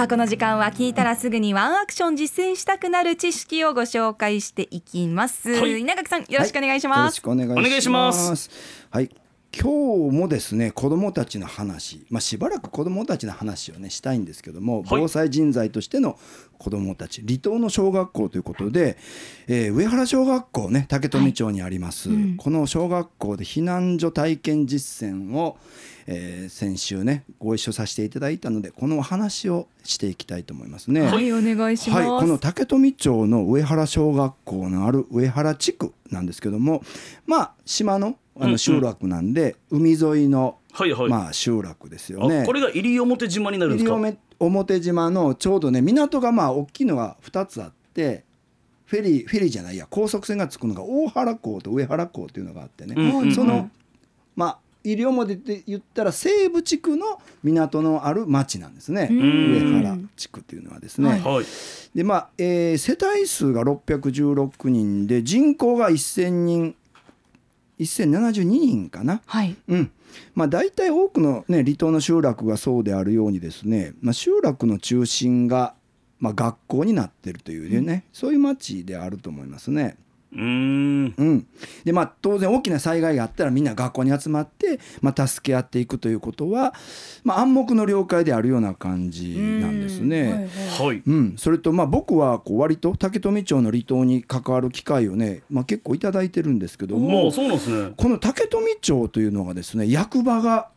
さあこの時間は聞いたらすぐにワンアクション実践したくなる知識をご紹介していきます、はい。稲垣さんよろしくお願いしよろます、しくお願いします。お願いします。はい。今日もですね子どもたちの話、まあ、しばらく子どもたちの話をねしたいんですけども、はい。防災人材としての子どもたち離島の小学校ということで、えー上原小学校ね竹富町にあります、うん。この小学校で避難所体験実践を、えー先週ねご一緒させていただいたのでこのお話をしていきたいと思いますね。はいお願いします、はい、この竹富町の上原小学校のある上原地区なんですけどもまあ島のあうんうん。の集落なんで、海沿いの、はいはい、まあ、集落ですよね。あこれが西表島になるんですか？西表島のちょうどね港がまあ大きいのが2つあってフェリーフェリーじゃないや高速船がつくのが大原港と上原港っていうのがあってね、うんうん。そのまあ西表で言ったら西部地区の港のある町なんですね、うん。上原地区っていうのはですね。はい。はい。でまあえー世帯数が616人で人口が1000人1072人かな。はい。うん。まあ、大体多くの、ね、離島の集落がそうであるようにですね、まあ、集落の中心が、まあ、学校になってるというね、そういう町であると思いますね。うーん。うん、でまあ当然大きな災害があったらみんな学校に集まって、まあ、助け合っていくということは、まあ、暗黙の了解であるような感じなんですね。うん。はいはい。はい。うん、それとまあ僕はこう割と竹富町の離島に関わる機会をね、まあ、結構いただいてるんですけどもそうなんですね。この竹富町というのがですね役場が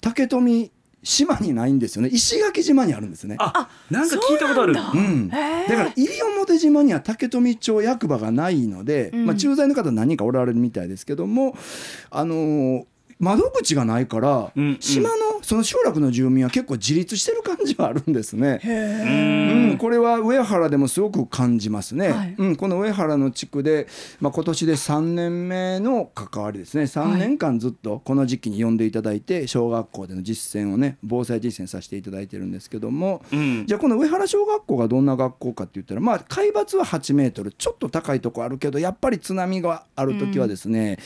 竹富島にないんですよね。石垣島にあるんですね。あなんか聞いたことある。そうなんだ。うん、へー。だから西表島には竹富町役場がないので、うん。まあ、駐在の方何人かおられるみたいですけども、あのー窓口がないから、うんうん。島のその集落の住民は結構自立してる感じはあるんですね。うん、これは上原でもすごく感じますね、はい。うん、この上原の地区で、まあ、今年で3年目の関わりですね。3年間ずっとこの時期に呼んでいただいて小学校での実践をね防災実践させていただいてるんですけども、うん。じゃあこの上原小学校がどんな学校かって言ったらまあ海抜は8メートルちょっと高いとこあるけどやっぱり津波がある時はですね、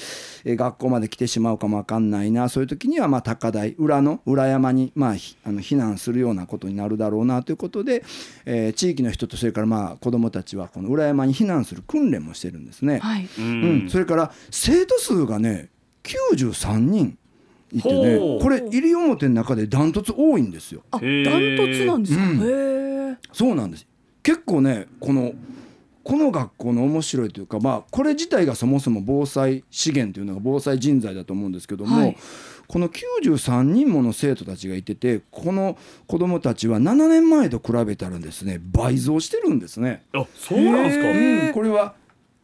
えー学校まで来てしまうかもわかんないな。そういう時にはまあ高台裏の裏山にまあひあの避難するようなことになるだろうなということで、えー地域の人とそれからまあ子どもたちはこの裏山に避難する訓練もしてるんですね。はい。うん。うん、それから生徒数がね93人いてねこれ西表の中でダントツ多いんですよ。あダントツなんですか、うん。へえそうなんです。結構ねこのこの学校の面白いというかまあこれ自体がそもそも防災資源というのが防災人材だと思うんですけども、はい。この93人もの生徒たちがいててこの子どもたちは7年前と比べたらですね倍増してるんですね。あそうなんですか。うん、これは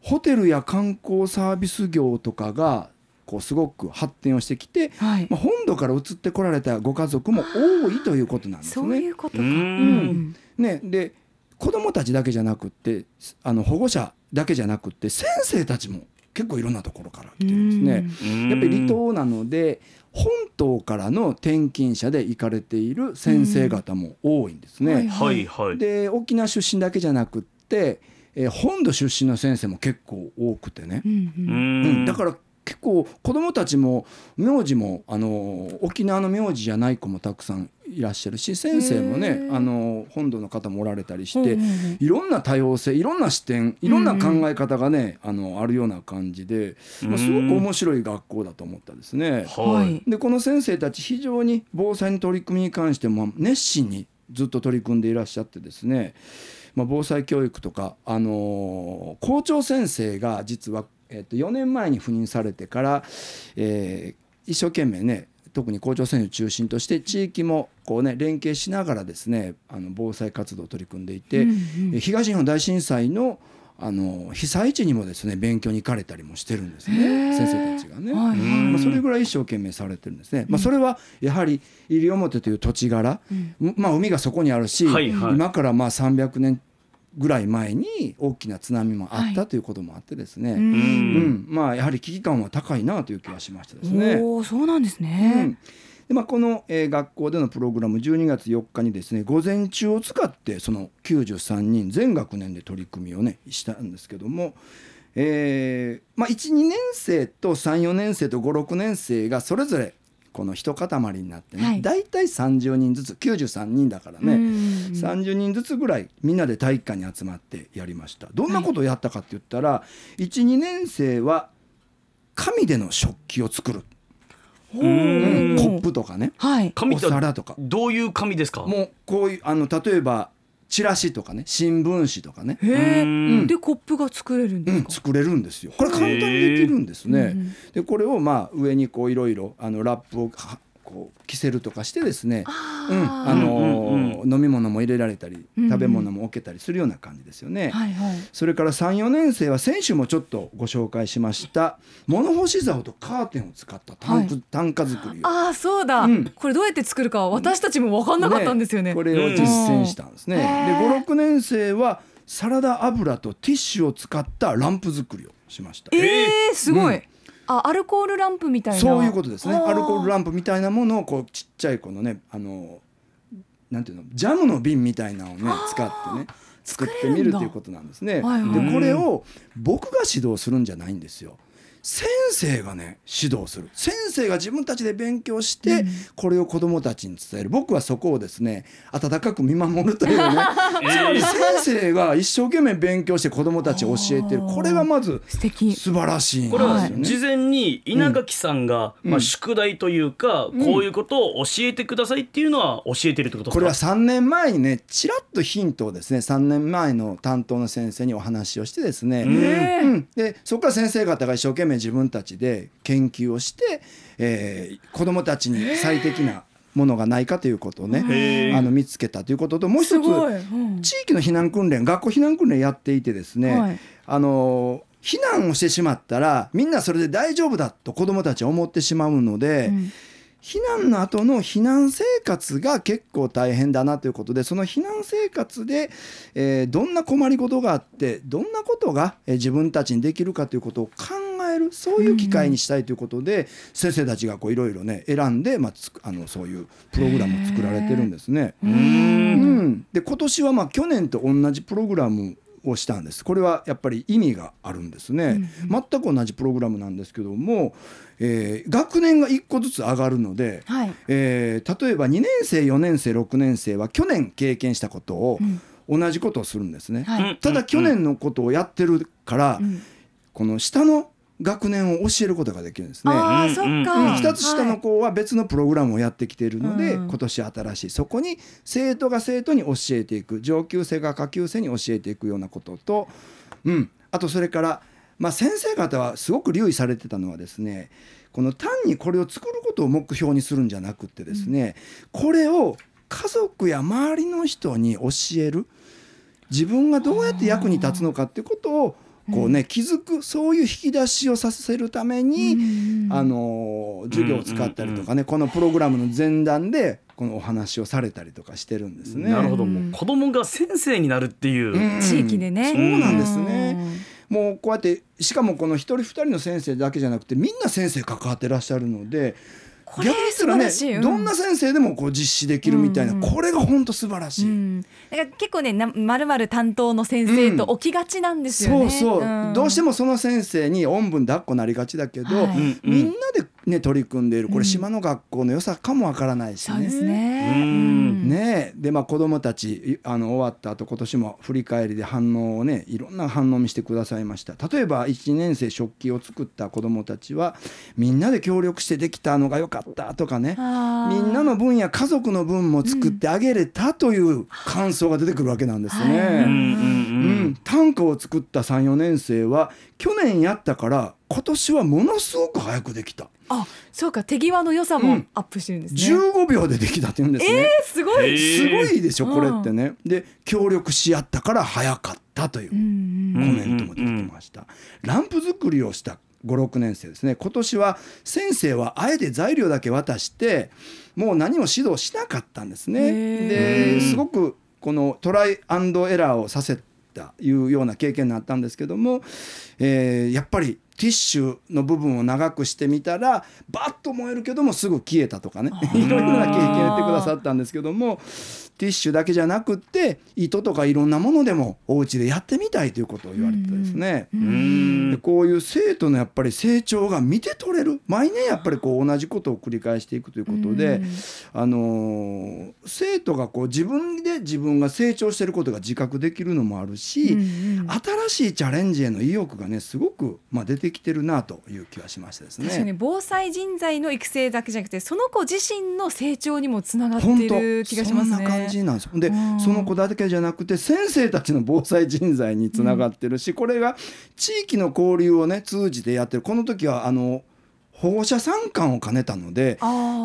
ホテルや観光サービス業とかがこうすごく発展をしてきて、はい。まあ、本土から移ってこられたご家族も多いということなんですそうね。いうことか、うん。ね、で子どもたちだけじゃなくってあの保護者だけじゃなくって先生たちも結構いろんなところから来てるんですね。うん。やっぱり離島なので本島からの転勤者で行かれている先生方も多いんですね。はいはいはい。で沖縄出身だけじゃなくって、えー本土出身の先生も結構多くてね。う、んううん。うんん。だから結構子どもたちも名字もあの沖縄の名字じゃない子もたくさんいらっしゃるし先生もねあの本土の方もおられたりして、うんうんうん。いろんな多様性いろんな視点いろんな考え方がね、あのあるような感じで、まあ、すごく面白い学校だと思ったですね。はい。でこの先生たち非常に防災の取り組みに関しても熱心にずっと取り組んでいらっしゃってですね、まあ、防災教育とか、あのー校長先生が実は、えっと4年前に赴任されてから、えー一生懸命ね特に校長先生を中心として地域もこうね連携しながらですねあの防災活動を取り組んでいて、うんうん。え東日本大震災のあの被災地にもですね勉強に行かれたりもしてるんですへねー。先生たちがね。はいまあ、それぐらい一生懸命されてるんですね。まあ、それはやはり西表という土地柄、うん。うまあ、海がそこにあるし、はいはい。今からまあ300年ぐらい前に大きな津波もあったはいということもあってですね、ううん。んまあ、やはり危機感は高いなという気がしましたですね。おーそうなんですうねん、でまあ、この、えー学校でのプログラム12月4日にですね午前中を使ってその93人全学年で取り組みをねしたんですけども、えーまあ、12年生と34年生と56年生がそれぞれこの一塊になってね、はい。大体30人ずつ93人だからうね、ん30人ずつぐらいみんなで体育館に集まってやりました。どんなことをやったかって言ったら、12年生は紙での食器を作る、コップとかね。はい。お皿とか。どういう紙ですか？もうこういうあの例えばチラシとかね新聞紙とかね、へえ、うん。でコップが作れるんうん、ですか、作れるんですよ。これ簡単にできるんですね、うん。うん。でこれをまあ上にこういろいろあのラップをはこう着せるとかしてですねあうん、ーあのーうん飲み物も入れられたり食べ物も置けたりするような感じですよね。はいはい。それから34年生は先週もちょっとご紹介しました。物干し竿とカーテンを使った短歌,、はい。短歌作りを。ああそうだ、うん。これどうやって作るか私たちも分かんなかったんですよね。これを実践したんですね。うんでへー56年生はサラダ油とティッシュを使ったランプ作りをしました。えー、すごい、うんあアルコールランプみたいなそういうことですね。アルコールランプみたいなものをこうちっちゃいこのねあのなんていうのジャムの瓶みたいなのをね使ってね作ってみるということなんですね。はいはいでこれを僕が指導するんじゃないんですよ。先生がね指導する。先生が自分たちで勉強して、これを子どもたちに伝える。僕はそこをですね温かく見守るというね つまり先生が一生懸命勉強して子どもたちを教えてる。これがまず素敵。素晴らしいんこれはですよね。事前に稲垣さんが、うん。まあ、宿題というか、こういうことを教えてくださいっていうのは教えてるってことですか？これは3年前にねちらっとヒントをですね3年前の担当の先生にお話をしてですね、うんえ。うん。でそこから先生方が一生懸命自分たちで研究をして、えー子どもたちに最適なものがないかということをね、あの見つけたということともう一つうん。地域の避難訓練学校避難訓練やっていてですね、はい。あの避難をしてしまったらみんなそれで大丈夫だと子どもたちは思ってしまうので、うん。避難の後の避難生活が結構大変だなということでその避難生活で、えーどんな困りごとがあってどんなことが、えー自分たちにできるかということを考えるそういう機会にしたいということで、先生たちがこういろいろね選んで、まあ、つくあのそういうプログラムを作られてるんですね。ううん。ん、で今年はまあ去年と同じプログラムをしたんです。これはやっぱり意味があるんですね、全く同じプログラムなんですけども、えー学年が1個ずつ上がるので、はい。えー例えば2年生4年生6年生は去年経験したことを同じことをするんですね、はい。ただ去年のことをやってるから、うん。この下の学年を教えることができるんですね。一つ下の子は別のプログラムをやってきているので、うん。今年新しいそこに生徒が生徒に教えていく上級生が下級生に教えていくようなことと、うん、あとそれから、まあ、先生方はすごく留意されてたのはですねこの単にこれを作ることを目標にするんじゃなくってですね、これを家族や周りの人に教える。自分がどうやって役に立つのかっていうことをこうね、気づくそういう引き出しをさせるために、うんあの授業を使ったりとかね、このプログラムの前段でこのお話をされたりとかしてるんですね。なるほど。うん。もう子供が先生になるっていう、うん。地域でね、そうなんですね。もうこうやってしかもこの一人二人の先生だけじゃなくてみんな先生関わってらっしゃるのでこれ逆に言ったらね素晴らしい。うん。どんな先生でもこう実施できるみたいな、うん。これが本当素晴らしい。うん、だから結構ねなまるまる担当の先生と起きがちなんですよね。そうそう、どうしてももその先生におんぶん抱っこなりがちだけど、はい。うんうん。みんなで、ね、取り組んでいるこうん。れ島の学校の良さかもわからないしそうですね。でまあ子どもたちいあの終わった後今年も振り返りで反応をねいろんな反応を見せてくださいました。例えば1年生食器を作った子どもたちはみんなで協力してできたのが良かったとかねみんなの分や家族の分も作ってあげれたという感想が出てくるわけなんですはい。ね。うん、短歌を作った34年生は去年やったから今年はものすごく早くできたあそうか手際の良さもうんアップしてるんですね。15秒でできたって言うんですね。えーすごい。えーすごいでしょこれってね。で協力し合ったから早かったといううんコうんメントも出てました。ランプ作りをした56年生ですね今年は先生はあえて材料だけ渡してもう何も指導しなかったんですね。ですごくこのトライアンドエラーをさせたいうような経験になったんですけども、えーやっぱりティッシュの部分を長くしてみたらバッと燃えるけどもすぐ消えたとかね。いろいろな経験を言ってくださったんですけどもティッシュだけじゃなくって糸とかいろんなものでもお家でやってみたいということを言われてですね。うこういう生徒のやっぱり成長が見て取れる。毎年やっぱりこう同じことを繰り返していくということで、あのー生徒がこう自分で自分が成長してることが自覚できるのもあるし、新しいチャレンジへの意欲がねすごく、まあ、出てきてるなという気はしましたです確かにね。防災人材の育成だけじゃなくてその子自身の成長にもつながって本いる気がしますね。そんな感じなんですよ。でうん。その子だけじゃなくて先生たちの防災人材につながってるし、これが地域の交流をね通じてやってる。この時はあの保護者参観を兼ねたので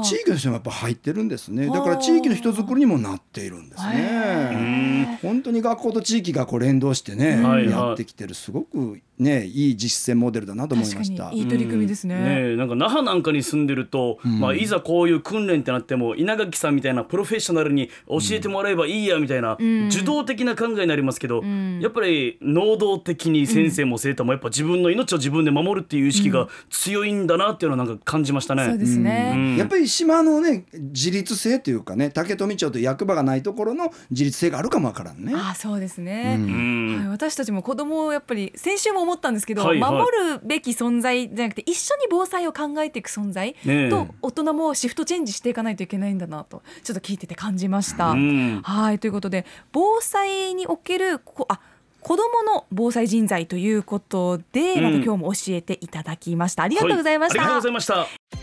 地域の人もやっぱ入ってるんですね。だからはあ地域の人づくりにもなっているんですへね。本当に学校と地域がこう連動してね、はいはい。やってきてる。すごくねいい実践モデルだなと思い確ましたか。にいい取り組みですね。ねえなんか那覇なんかに住んでると、んまあ、いざこういう訓練ってなっても稲垣さんみたいなプロフェッショナルに教えてもらえばいいやみたいな、ん受動的な考えになりますけど、んやっぱり能動的に先生も生徒もやっぱ自分の命を自分で守るっていう意識が強いんだなっていうのはなんか感じましたね。そうですね。うんやっぱり島のね自立性というかね竹富町という役場がないところの自立性があるかもわからんね。あーそうですね。うんはい、私たちも子供をやっぱり先週も思ったんですけど、はいはい守るべき存在じゃなくて一緒に防災を考えていく存在と大人もシフトチェンジしていかないといけないんだなとちょっと聞いてて感じました。うんはいということで防災におけるこあ子どもの防災人材ということで、うんまた今日も教えていただきました。ありがとうございました。はありがとうございました